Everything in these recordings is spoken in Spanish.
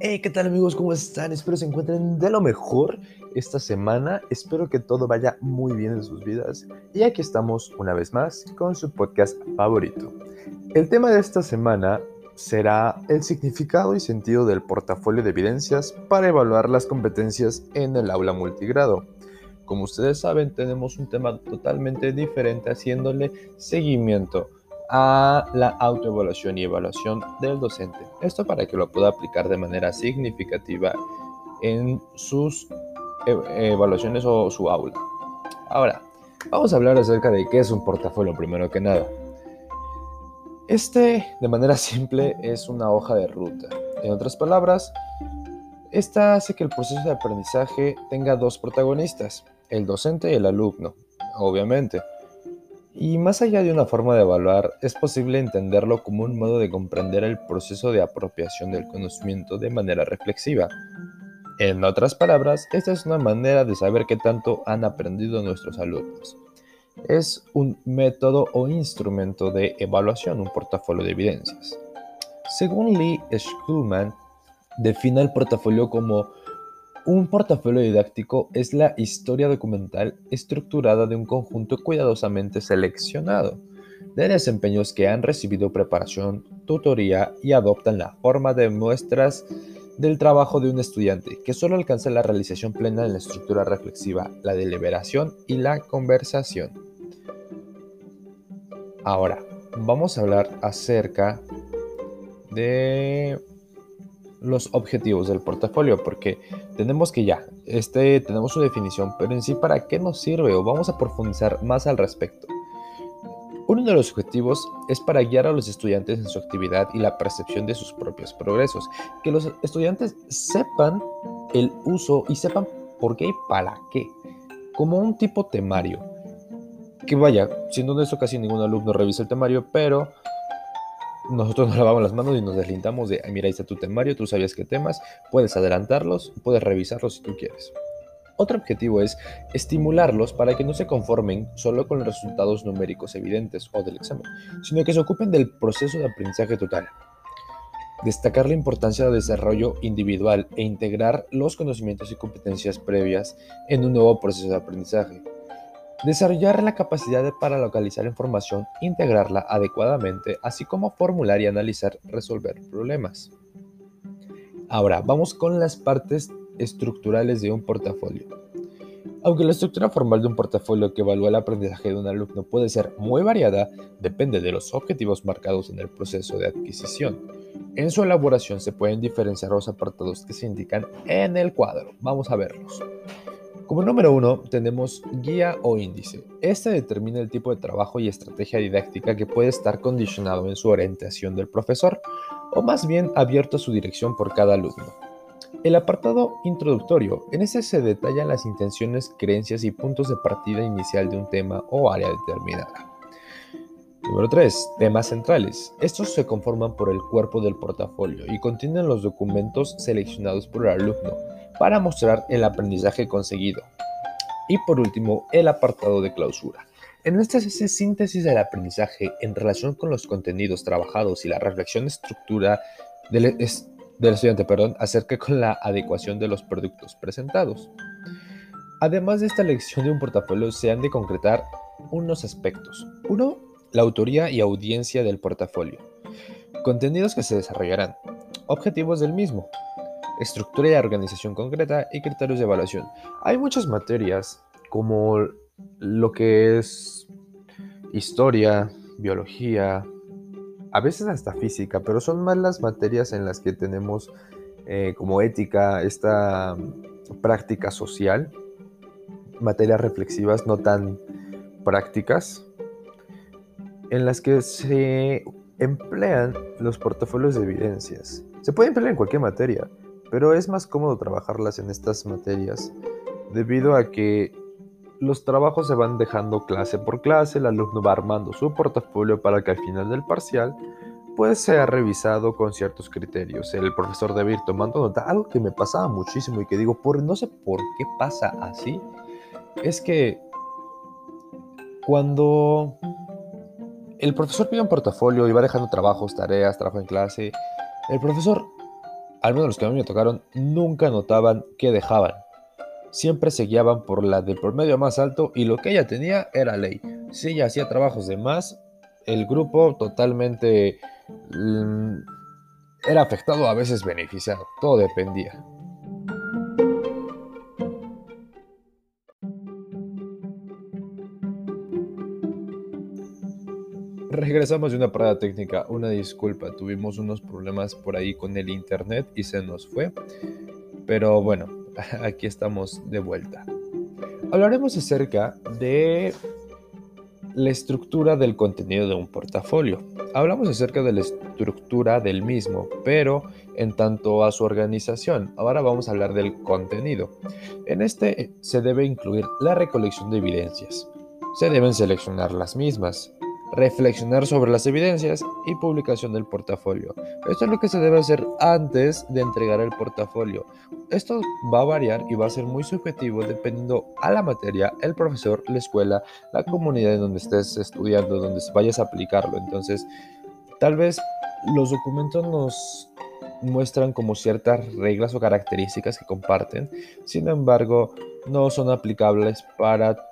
Hey, ¿qué tal amigos? ¿Cómo están? Espero se encuentren de lo mejor esta semana. Espero que todo vaya muy bien en sus vidas. Y aquí estamos una vez más con su podcast favorito. El tema de esta semana será el significado y sentido del portafolio de evidencias para evaluar las competencias en el aula multigrado. Como ustedes saben, tenemos un tema totalmente diferente haciéndole seguimiento a la autoevaluación y evaluación del docente. Esto para que lo pueda aplicar de manera significativa en sus e-, evaluaciones o su aula. Ahora, vamos a hablar acerca de qué es un portafolio primero que nada. Este, de manera simple, es una hoja de ruta. En otras palabras, esta hace que el proceso de aprendizaje tenga dos protagonistas, el docente y el alumno, obviamente. Y más allá de una forma de evaluar, es posible entenderlo como un modo de comprender el proceso de apropiación del conocimiento de manera reflexiva. En otras palabras, esta es una manera de saber qué tanto han aprendido nuestros alumnos. Es un método o instrumento de evaluación, un portafolio de evidencias. Según Lee Schulman, define el portafolio como un portafolio didáctico es la historia documental estructurada de un conjunto cuidadosamente seleccionado de desempeños que han recibido preparación, tutoría y adoptan la forma de muestras del trabajo de un estudiante que solo alcanza la realización plena en la estructura reflexiva, la deliberación y la conversación. Ahora, vamos a hablar acerca de los objetivos del portafolio, porque tenemos que ya, este, tenemos su definición, pero en sí, ¿para qué nos sirve? O vamos a profundizar más al respecto. Uno de los objetivos es para guiar a los estudiantes en su actividad y la percepción de sus propios progresos. Que los estudiantes sepan el uso y sepan por qué y para qué. Como un tipo temario. Que vaya, siendo honesto, casi ningún alumno revisa el temario, pero nosotros nos lavamos las manos y nos deslindamos de, mira, ahí está tu temario, tú sabías qué temas, puedes adelantarlos, puedes revisarlos si tú quieres. Otro objetivo es estimularlos para que no se conformen solo con los resultados numéricos evidentes o del examen, sino que se ocupen del proceso de aprendizaje total. Destacar la importancia del desarrollo individual e integrar los conocimientos y competencias previas en un nuevo proceso de aprendizaje Desarrollar la capacidad para localizar información, integrarla adecuadamente, así como formular y analizar, resolver problemas. Ahora, vamos con las partes estructurales de un portafolio. Aunque la estructura formal de un portafolio que evalúa el aprendizaje de un alumno puede ser muy variada, depende de los objetivos marcados en el proceso de adquisición. En su elaboración se pueden diferenciar los apartados que se indican en el cuadro. Vamos a verlos. Como número uno, tenemos guía o índice. Este determina el tipo de trabajo y estrategia didáctica que puede estar condicionado en su orientación del profesor, o más bien abierto a su dirección por cada alumno. El apartado introductorio, en ese se detallan las intenciones, creencias y puntos de partida inicial de un tema o área determinada. Número 3. Temas centrales. Estos se conforman por el cuerpo del portafolio y contienen los documentos seleccionados por el alumno para mostrar el aprendizaje conseguido. Y por último, el apartado de clausura. En esta síntesis del aprendizaje en relación con los contenidos trabajados y la reflexión estructura del, del estudiante perdón, acerca con la adecuación de los productos presentados. Además de esta lección de un portafolio, se han de concretar unos aspectos. Uno, la autoría y audiencia del portafolio. Contenidos que se desarrollarán. Objetivos del mismo estructura y organización concreta y criterios de evaluación. Hay muchas materias como lo que es historia, biología, a veces hasta física, pero son más las materias en las que tenemos eh, como ética, esta práctica social, materias reflexivas no tan prácticas, en las que se emplean los portafolios de evidencias. Se puede emplear en cualquier materia, pero es más cómodo trabajarlas en estas materias debido a que los trabajos se van dejando clase por clase, el alumno va armando su portafolio para que al final del parcial pues sea revisado con ciertos criterios. El profesor debe ir tomando nota. Algo que me pasaba muchísimo y que digo, por, no sé por qué pasa así, es que cuando el profesor pide un portafolio y va dejando trabajos, tareas, trabajo en clase, el profesor al menos los que a mí me tocaron, nunca notaban que dejaban. Siempre se guiaban por la del promedio más alto y lo que ella tenía era ley. Si ella hacía trabajos de más, el grupo totalmente mm, era afectado, a veces beneficiado. Todo dependía. Regresamos de una parada técnica, una disculpa, tuvimos unos problemas por ahí con el internet y se nos fue, pero bueno, aquí estamos de vuelta. Hablaremos acerca de la estructura del contenido de un portafolio. Hablamos acerca de la estructura del mismo, pero en tanto a su organización. Ahora vamos a hablar del contenido. En este se debe incluir la recolección de evidencias. Se deben seleccionar las mismas, reflexionar sobre las evidencias y publicación del portafolio. Esto es lo que se debe hacer antes de entregar el portafolio. Esto va a variar y va a ser muy subjetivo dependiendo a la materia, el profesor, la escuela, la comunidad en donde estés estudiando, donde vayas a aplicarlo. Entonces, tal vez los documentos nos muestran como ciertas reglas o características que comparten, sin embargo, no son aplicables para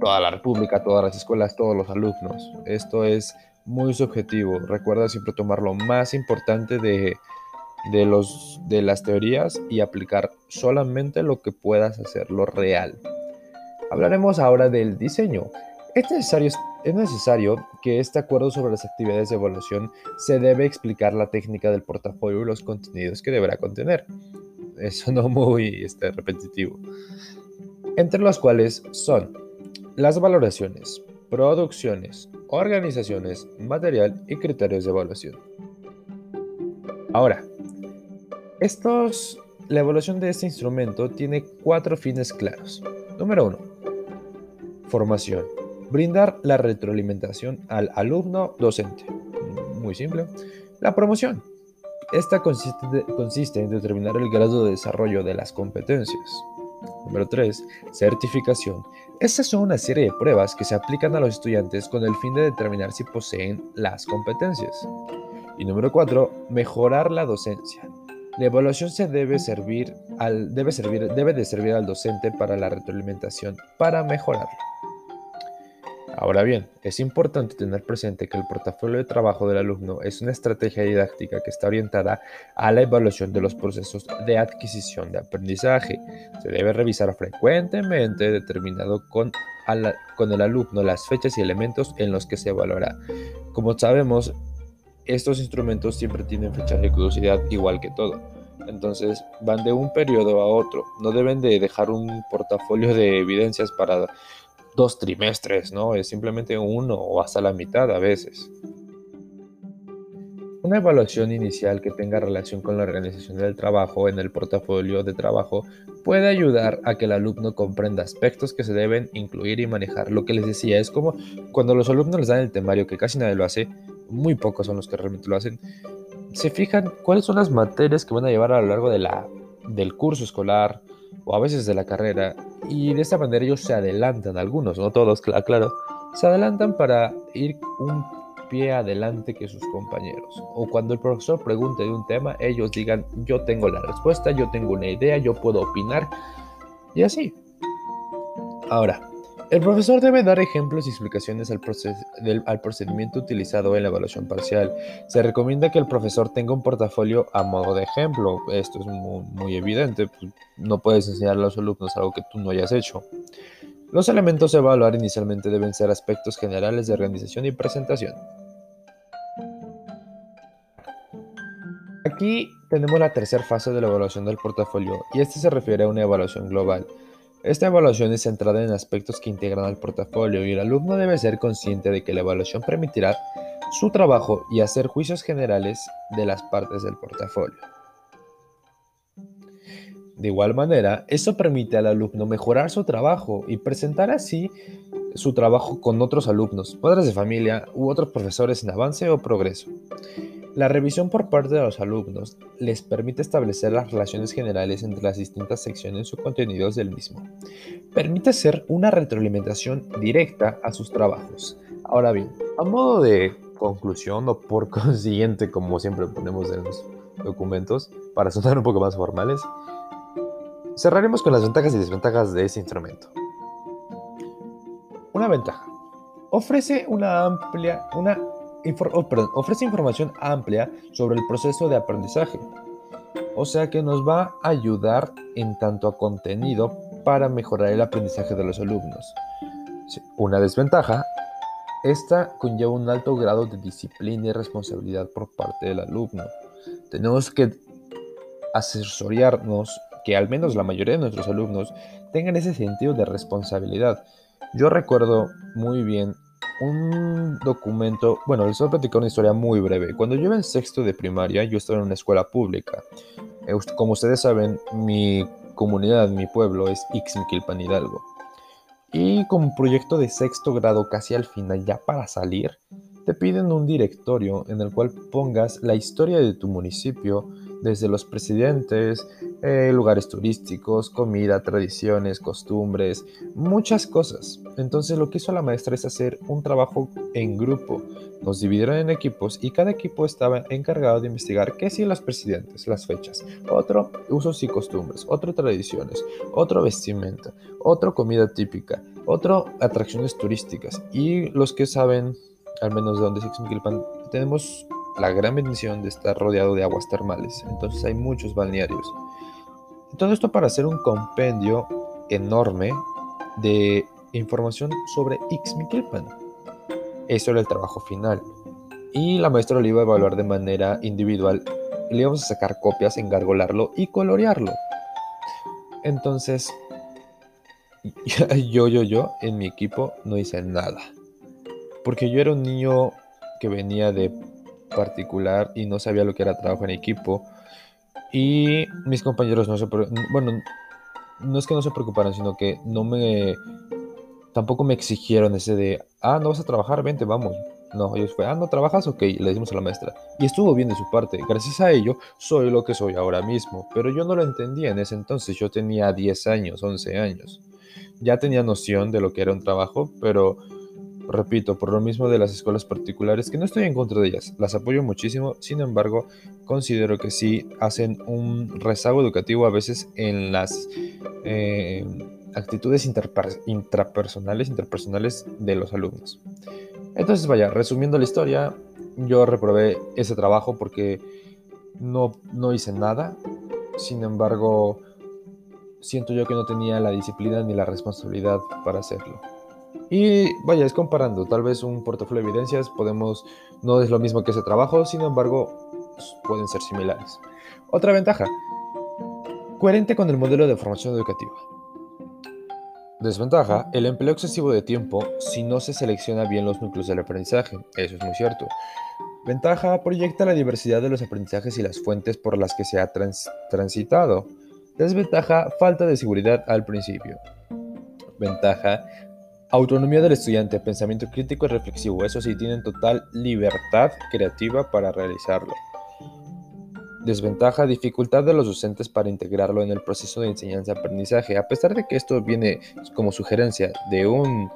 toda la República, todas las escuelas, todos los alumnos. Esto es muy subjetivo. Recuerda siempre tomar lo más importante de, de, los, de las teorías y aplicar solamente lo que puedas hacer, lo real. Hablaremos ahora del diseño. Es necesario, es necesario que este acuerdo sobre las actividades de evaluación se debe explicar la técnica del portafolio y los contenidos que deberá contener. Eso no muy este, repetitivo. Entre los cuales son las valoraciones, producciones, organizaciones, material y criterios de evaluación. Ahora, la evaluación de este instrumento tiene cuatro fines claros. Número uno, formación. Brindar la retroalimentación al alumno docente. Muy simple. La promoción. Esta consiste en determinar el grado de desarrollo de las competencias. Número 3. Certificación. Estas son una serie de pruebas que se aplican a los estudiantes con el fin de determinar si poseen las competencias. Y número 4. Mejorar la docencia. La evaluación se debe servir al, debe, servir, debe de servir al docente para la retroalimentación, para mejorarla. Ahora bien, es importante tener presente que el portafolio de trabajo del alumno es una estrategia didáctica que está orientada a la evaluación de los procesos de adquisición de aprendizaje. Se debe revisar frecuentemente determinado con, el alumno las fechas y elementos en los que se evaluará. Como sabemos, estos instrumentos siempre tienen fechas de curiosidad igual que todo. Entonces van de un periodo a otro. No deben de dejar un portafolio de evidencias para dos trimestres, ¿no? Es simplemente uno o hasta la mitad a veces. Una evaluación inicial que tenga relación con la organización del trabajo en el portafolio de trabajo puede ayudar a que el alumno comprenda aspectos que se deben incluir y manejar. Lo que les decía es como cuando los alumnos les dan el temario, que casi nadie lo hace, muy pocos son los que realmente lo hacen, se fijan cuáles son las materias que van a llevar a lo largo de la, del curso escolar, o a veces de la carrera, y de esta manera ellos se adelantan, algunos, no todos, claro, se adelantan para ir un pie adelante que sus compañeros. O cuando el profesor pregunte de un tema, ellos digan, yo tengo la respuesta, yo tengo una idea, yo puedo opinar, y así. Ahora, el profesor debe dar ejemplos y explicaciones al, procedimiento utilizado en la evaluación parcial. Se recomienda que el profesor tenga un portafolio a modo de ejemplo. Esto es muy, evidente. Pues, no puedes enseñar a los alumnos algo que tú no hayas hecho. Los elementos a evaluar inicialmente deben ser aspectos generales de organización y presentación. Aquí tenemos la tercera fase de la evaluación del portafolio y este se refiere a una evaluación global. Esta evaluación es centrada en aspectos que integran al portafolio y el alumno debe ser consciente de que la evaluación permitirá su trabajo y hacer juicios generales de las partes del portafolio. De igual manera, eso permite al alumno mejorar su trabajo y presentar así su trabajo con otros alumnos, padres de familia u otros profesores en avance o progreso. La revisión por parte de los alumnos les permite establecer las relaciones generales entre las distintas secciones o contenidos del mismo. Permite hacer una retroalimentación directa a sus trabajos. Ahora bien, a modo de conclusión o por consiguiente, como siempre ponemos en los documentos para sonar un poco más formales. Cerraremos con las ventajas y desventajas de ese instrumento. Una ventaja. Ofrece una amplia, una oh, ofrece información amplia sobre el proceso de aprendizaje. O sea que nos va a ayudar en tanto a contenido para mejorar el aprendizaje de los alumnos. Una desventaja, esta conlleva un alto grado de disciplina y responsabilidad por parte del alumno. Tenemos que asesorarnos que al menos la mayoría de nuestros alumnos tengan ese sentido de responsabilidad. Yo recuerdo muy bien un documento, bueno, les voy a platicar una historia muy breve. Cuando yo iba en sexto de primaria, yo estaba en una escuela pública. Eh, como ustedes saben, mi comunidad, mi pueblo es Ixmiquilpan Hidalgo. Y como proyecto de sexto grado, casi al final, ya para salir, te piden un directorio en el cual pongas la historia de tu municipio, desde los presidentes, eh, lugares turísticos, comida, tradiciones, costumbres, muchas cosas. Entonces lo que hizo la maestra es hacer un trabajo en grupo. Nos dividieron en equipos y cada equipo estaba encargado de investigar qué si los presidentes, las fechas, otro usos y costumbres, otro tradiciones, otro vestimenta, otro comida típica, otro atracciones turísticas y los que saben, al menos de donde se Xmiquilpan, tenemos la gran bendición de estar rodeado de aguas termales, entonces hay muchos balnearios. Todo esto para hacer un compendio enorme de información sobre Ixmiquilpan. Eso era el trabajo final. Y la maestra lo iba a evaluar de manera individual. Le íbamos a sacar copias, engargolarlo y colorearlo. Entonces, yo, yo, yo, en mi equipo no hice nada. Porque yo era un niño que venía de particular y no sabía lo que era trabajo en equipo. Y mis compañeros no se... Bueno, no es que no se preocuparan, sino que no me... Tampoco me exigieron ese de, ah, no vas a trabajar, vente, vamos. No, ellos fue, ah, no trabajas, ok, le decimos a la maestra. Y estuvo bien de su parte. Gracias a ello, soy lo que soy ahora mismo. Pero yo no lo entendía en ese entonces. Yo tenía 10 años, 11 años. Ya tenía noción de lo que era un trabajo, pero Repito, por lo mismo de las escuelas particulares, que no estoy en contra de ellas, las apoyo muchísimo, sin embargo, considero que sí hacen un rezago educativo a veces en las eh, actitudes intrapersonales, interpersonales de los alumnos. Entonces, vaya, resumiendo la historia, yo reprobé ese trabajo porque no, no hice nada, sin embargo, siento yo que no tenía la disciplina ni la responsabilidad para hacerlo. Y vaya, es comparando, tal vez un portafolio de evidencias podemos, no es lo mismo que ese trabajo, sin embargo, pues, pueden ser similares. Otra ventaja, coherente con el modelo de formación educativa. Desventaja, el empleo excesivo de tiempo si no se selecciona bien los núcleos del aprendizaje, eso es muy cierto. Ventaja, proyecta la diversidad de los aprendizajes y las fuentes por las que se ha transitado. Desventaja, falta de seguridad al principio. Ventaja, Autonomía del estudiante, pensamiento crítico y reflexivo, eso sí, tienen total libertad creativa para realizarlo. Desventaja, dificultad de los docentes para integrarlo en el proceso de enseñanza-aprendizaje. A pesar de que esto viene como sugerencia de un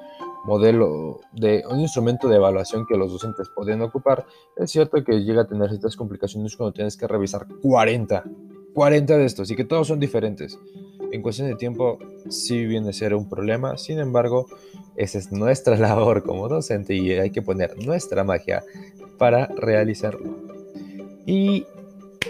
modelo, de un instrumento de evaluación que los docentes pueden ocupar, es cierto que llega a tener ciertas complicaciones cuando tienes que revisar 40, 40 de estos y que todos son diferentes. En cuestión de tiempo sí viene a ser un problema, sin embargo, esa es nuestra labor como docente y hay que poner nuestra magia para realizarlo. Y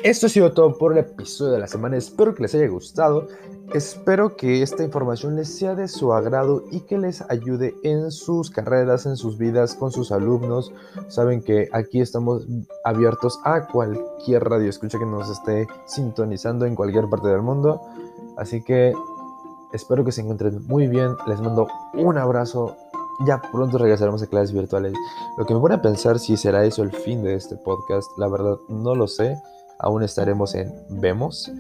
esto ha sido todo por el episodio de la semana. Espero que les haya gustado. Espero que esta información les sea de su agrado y que les ayude en sus carreras, en sus vidas, con sus alumnos. Saben que aquí estamos abiertos a cualquier radio escucha que nos esté sintonizando en cualquier parte del mundo. Así que Espero que se encuentren muy bien. Les mando un abrazo. Ya pronto regresaremos a clases virtuales. Lo que me pone a pensar si será eso el fin de este podcast, la verdad no lo sé. Aún estaremos en Vemos.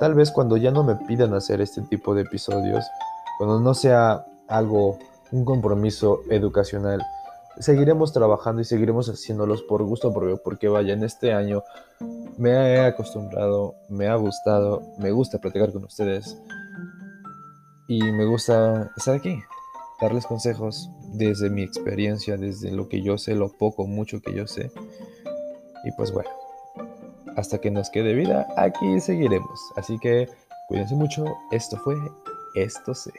Tal vez cuando ya no me pidan hacer este tipo de episodios, cuando no sea algo, un compromiso educacional, seguiremos trabajando y seguiremos haciéndolos por gusto propio, porque vaya, en este año me he acostumbrado, me ha gustado, me gusta platicar con ustedes, y me gusta estar aquí, darles consejos desde mi experiencia, desde lo que yo sé, lo poco, mucho que yo sé. Y pues bueno, hasta que nos quede vida, aquí seguiremos. Así que cuídense mucho. Esto fue Esto sé.